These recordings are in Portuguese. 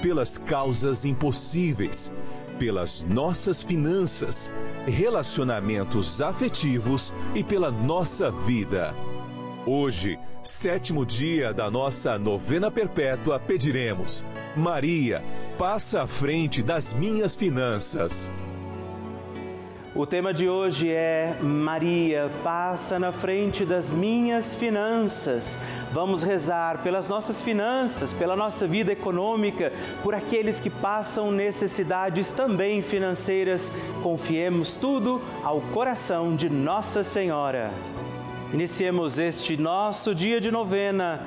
pelas causas impossíveis, pelas nossas finanças, relacionamentos afetivos e pela nossa vida. Hoje, sétimo dia da nossa novena perpétua, pediremos: Maria, passa à frente das minhas finanças. O tema de hoje é Maria, passa na frente das minhas finanças. Vamos rezar pelas nossas finanças, pela nossa vida econômica, por aqueles que passam necessidades também financeiras. Confiemos tudo ao coração de Nossa Senhora. Iniciemos este nosso dia de novena.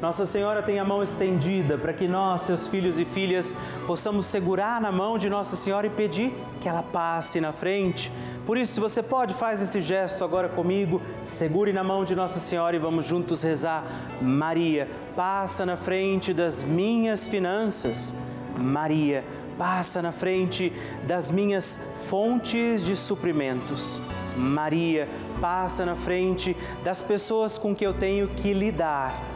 Nossa Senhora tem a mão estendida para que nós, seus filhos e filhas, possamos segurar na mão de Nossa Senhora e pedir que ela passe na frente. Por isso, se você pode, faz esse gesto agora comigo, segure na mão de Nossa Senhora e vamos juntos rezar. Maria, passa na frente das minhas finanças. Maria, passa na frente das minhas fontes de suprimentos. Maria, passa na frente das pessoas com que eu tenho que lidar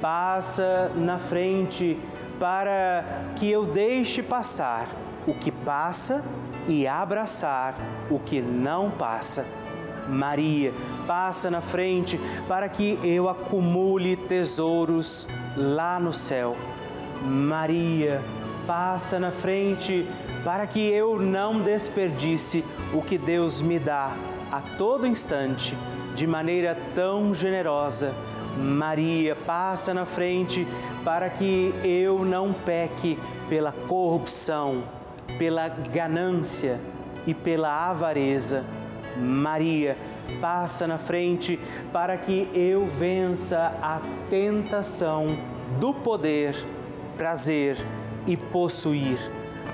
passa na frente para que eu deixe passar o que passa e abraçar o que não passa. Maria, passa na frente para que eu acumule tesouros lá no céu. Maria, passa na frente para que eu não desperdice o que Deus me dá a todo instante, de maneira tão generosa. Maria, passa na frente para que eu não peque pela corrupção, pela ganância e pela avareza. Maria, passa na frente para que eu vença a tentação do poder, prazer e possuir.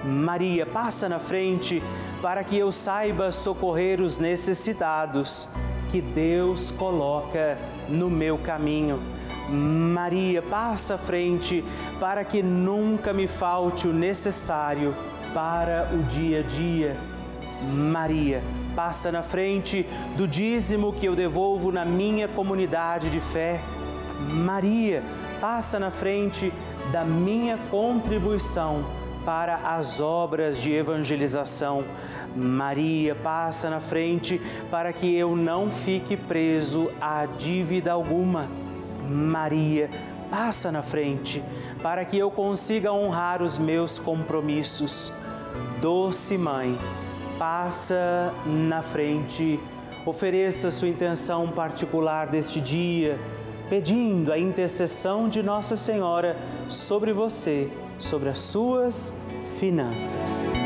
Maria, passa na frente para que eu saiba socorrer os necessitados que Deus coloca no meu caminho. Maria, passa à frente para que nunca me falte o necessário para o dia a dia. Maria, passa na frente do dízimo que eu devolvo na minha comunidade de fé. Maria, passa na frente da minha contribuição para as obras de evangelização. Maria passa na frente para que eu não fique preso a dívida alguma. Maria passa na frente para que eu consiga honrar os meus compromissos. Doce Mãe, passa na frente, ofereça sua intenção particular deste dia, pedindo a intercessão de Nossa Senhora sobre você, sobre as suas finanças.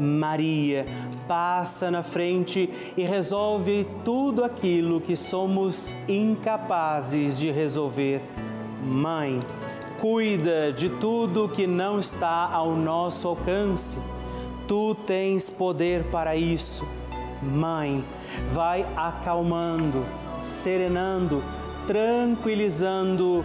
Maria passa na frente e resolve tudo aquilo que somos incapazes de resolver. Mãe, cuida de tudo que não está ao nosso alcance. Tu tens poder para isso. Mãe, vai acalmando, serenando, tranquilizando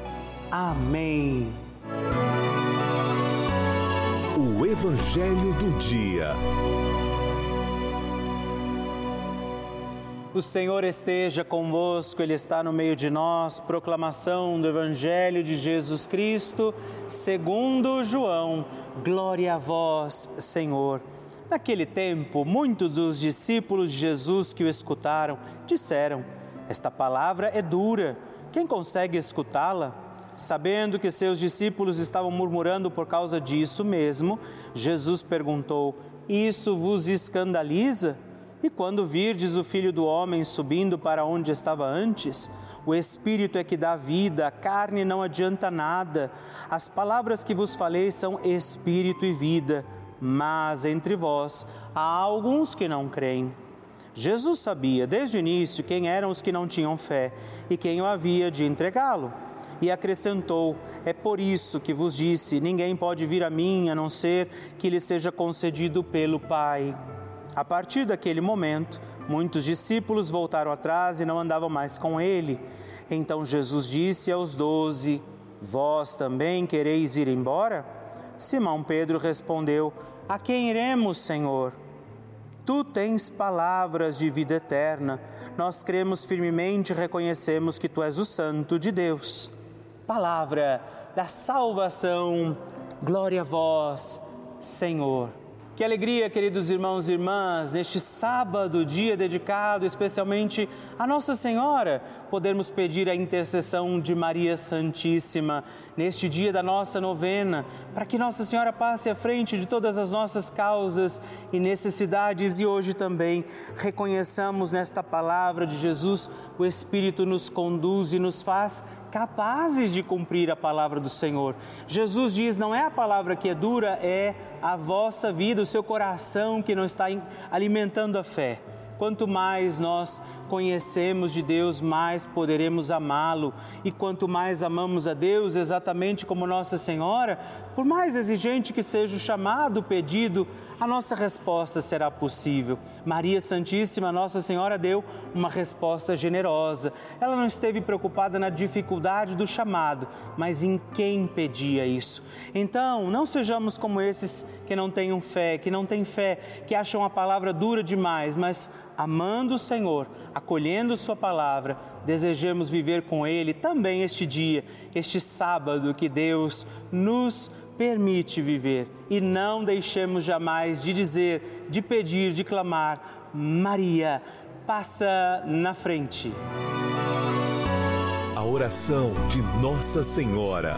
Amém. O Evangelho do Dia. O Senhor esteja convosco, Ele está no meio de nós. Proclamação do Evangelho de Jesus Cristo, segundo João. Glória a vós, Senhor. Naquele tempo, muitos dos discípulos de Jesus que o escutaram disseram: Esta palavra é dura, quem consegue escutá-la? Sabendo que seus discípulos estavam murmurando por causa disso mesmo, Jesus perguntou: Isso vos escandaliza? E quando virdes o filho do homem subindo para onde estava antes, o espírito é que dá vida, a carne não adianta nada. As palavras que vos falei são espírito e vida, mas entre vós há alguns que não creem. Jesus sabia desde o início quem eram os que não tinham fé e quem o havia de entregá-lo. E acrescentou: É por isso que vos disse: ninguém pode vir a mim a não ser que lhe seja concedido pelo Pai. A partir daquele momento, muitos discípulos voltaram atrás e não andavam mais com ele. Então Jesus disse aos doze: Vós também quereis ir embora? Simão Pedro respondeu: A quem iremos, Senhor? Tu tens palavras de vida eterna. Nós cremos firmemente e reconhecemos que tu és o Santo de Deus. Palavra da salvação. Glória a vós, Senhor. Que alegria, queridos irmãos e irmãs, neste sábado, dia dedicado especialmente a Nossa Senhora, podermos pedir a intercessão de Maria Santíssima neste dia da nossa novena, para que Nossa Senhora passe à frente de todas as nossas causas e necessidades e hoje também reconheçamos nesta palavra de Jesus, o Espírito nos conduz e nos faz capazes de cumprir a palavra do Senhor. Jesus diz: não é a palavra que é dura, é a vossa vida, o seu coração que não está alimentando a fé. Quanto mais nós conhecemos de Deus, mais poderemos amá-lo. E quanto mais amamos a Deus, exatamente como Nossa Senhora, por mais exigente que seja o chamado, o pedido, a nossa resposta será possível. Maria Santíssima, Nossa Senhora, deu uma resposta generosa. Ela não esteve preocupada na dificuldade do chamado, mas em quem pedia isso. Então, não sejamos como esses que não têm fé, que não têm fé, que acham a palavra dura demais, mas amando o Senhor, acolhendo Sua palavra, desejemos viver com Ele também este dia, este sábado que Deus nos permite viver e não deixemos jamais de dizer, de pedir, de clamar: Maria, passa na frente. A oração de Nossa Senhora.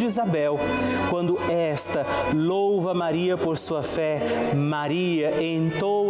de Isabel, quando esta louva Maria por sua fé, Maria entoa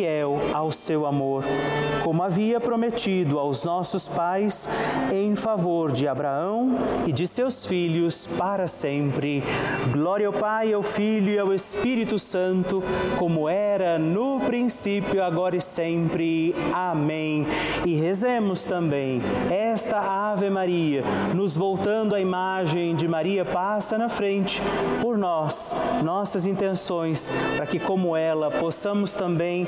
ao seu amor, como havia prometido aos nossos pais, em favor de Abraão e de seus filhos para sempre. Glória ao Pai, ao Filho e ao Espírito Santo, como era no princípio, agora e sempre. Amém. E rezemos também esta Ave Maria, nos voltando à imagem de Maria passa na frente por nós, nossas intenções, para que, como ela, possamos também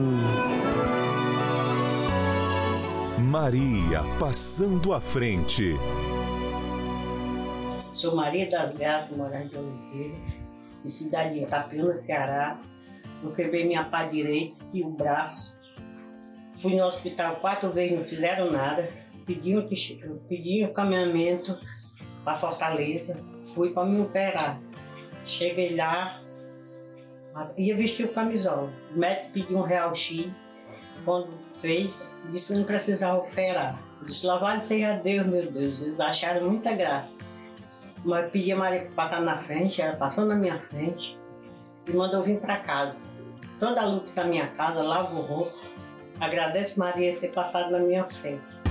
Maria passando à frente. Sou Maria das Graças, morando de Oliveira, em cidade de Itapema, Ceará. Eu quebrei minha pá direita e o braço. Fui no hospital quatro vezes, não fizeram nada. Pedi um, um caminhamento para Fortaleza. Fui para me operar. Cheguei lá, ia vestir o camisola. O médico pediu um real X. Quando fez, disse que não precisava operar. disse, louvado seja Deus, meu Deus. Eles acharam muita graça. Mas pedi a Maria para passar na frente, ela passou na minha frente e mandou vir para casa. Toda a luta da minha casa, lavo roupa. Agradeço Maria ter passado na minha frente.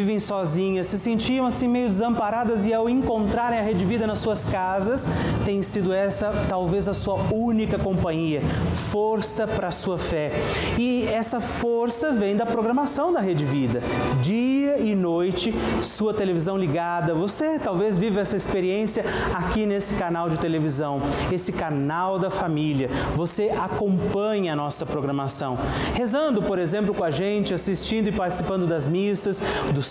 vivem sozinhas, se sentiam assim meio desamparadas e ao encontrarem a Rede Vida nas suas casas, tem sido essa talvez a sua única companhia, força para a sua fé. E essa força vem da programação da Rede Vida. Dia e noite, sua televisão ligada. Você talvez viva essa experiência aqui nesse canal de televisão, esse canal da família. Você acompanha a nossa programação, rezando, por exemplo, com a gente, assistindo e participando das missas, dos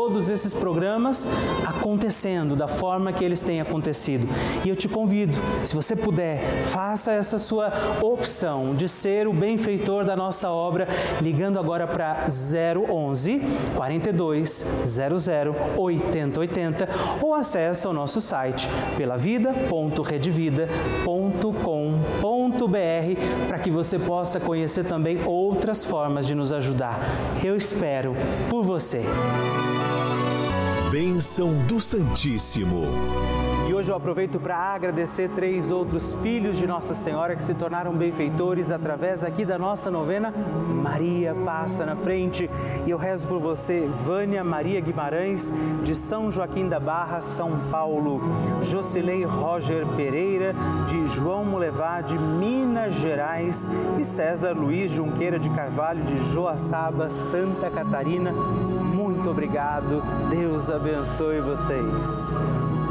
todos esses programas acontecendo da forma que eles têm acontecido. E eu te convido, se você puder, faça essa sua opção de ser o benfeitor da nossa obra, ligando agora para 011 42 00 8080 ou acesse o nosso site pelavida.redvida.com.br para que você possa conhecer também outras formas de nos ajudar. Eu espero por você. Bênção do Santíssimo. Hoje eu aproveito para agradecer três outros filhos de Nossa Senhora que se tornaram benfeitores através aqui da nossa novena Maria Passa na Frente. E eu rezo por você, Vânia Maria Guimarães, de São Joaquim da Barra, São Paulo. Jocilei Roger Pereira, de João Mulevá, de Minas Gerais. E César Luiz Junqueira de Carvalho, de Joaçaba, Santa Catarina. Muito obrigado. Deus abençoe vocês.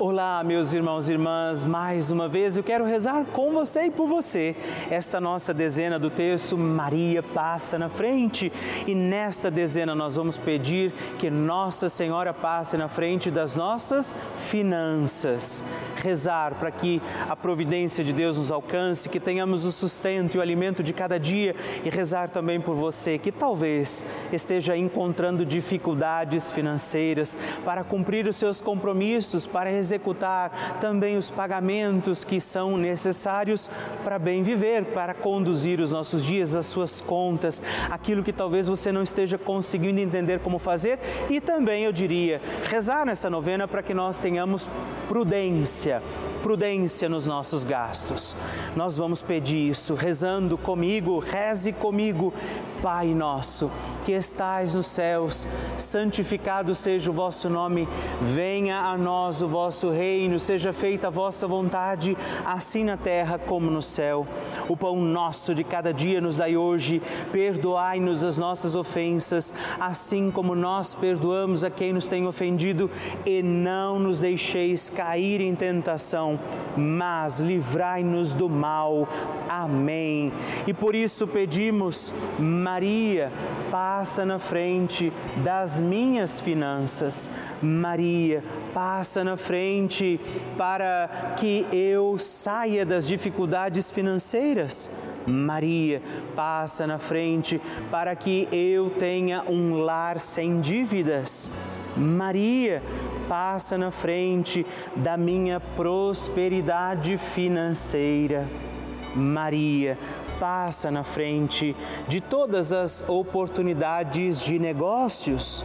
Olá, meus irmãos e irmãs, mais uma vez eu quero rezar com você e por você. Esta nossa dezena do texto, Maria passa na frente. E nesta dezena nós vamos pedir que Nossa Senhora passe na frente das nossas finanças. Rezar para que a providência de Deus nos alcance, que tenhamos o sustento e o alimento de cada dia. E rezar também por você que talvez esteja encontrando dificuldades financeiras para cumprir os seus compromissos, para executar também os pagamentos que são necessários para bem viver, para conduzir os nossos dias, as suas contas, aquilo que talvez você não esteja conseguindo entender como fazer e também, eu diria, rezar nessa novena para que nós tenhamos prudência Yeah. Prudência nos nossos gastos. Nós vamos pedir isso rezando comigo, reze comigo, Pai nosso, que estais nos céus, santificado seja o vosso nome, venha a nós o vosso reino, seja feita a vossa vontade, assim na terra como no céu. O pão nosso de cada dia nos dai hoje, perdoai-nos as nossas ofensas, assim como nós perdoamos a quem nos tem ofendido, e não nos deixeis cair em tentação, mas livrai-nos do mal. Amém. E por isso pedimos, Maria, passa na frente das minhas finanças. Maria, passa na frente para que eu saia das dificuldades financeiras. Maria, passa na frente para que eu tenha um lar sem dívidas. Maria, passa na frente da minha prosperidade financeira. Maria, passa na frente de todas as oportunidades de negócios.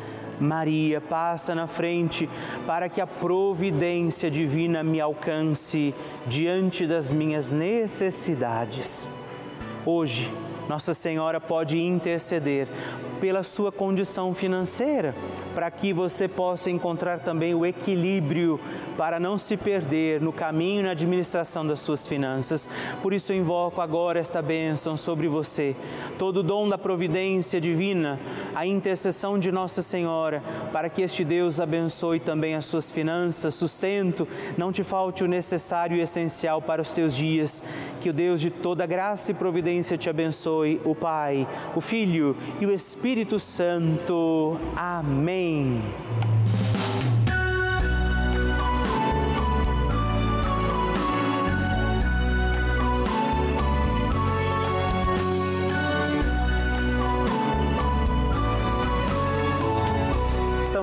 Maria passa na frente para que a providência divina me alcance diante das minhas necessidades. Hoje, Nossa Senhora pode interceder pela sua condição financeira, para que você possa encontrar também o equilíbrio para não se perder no caminho e na administração das suas finanças. Por isso eu invoco agora esta bênção sobre você, todo o dom da providência divina, a intercessão de Nossa Senhora, para que este Deus abençoe também as suas finanças, sustento, não te falte o necessário e essencial para os teus dias. Que o Deus de toda graça e providência te abençoe, o Pai, o Filho e o Espírito Espírito Santo. Amém.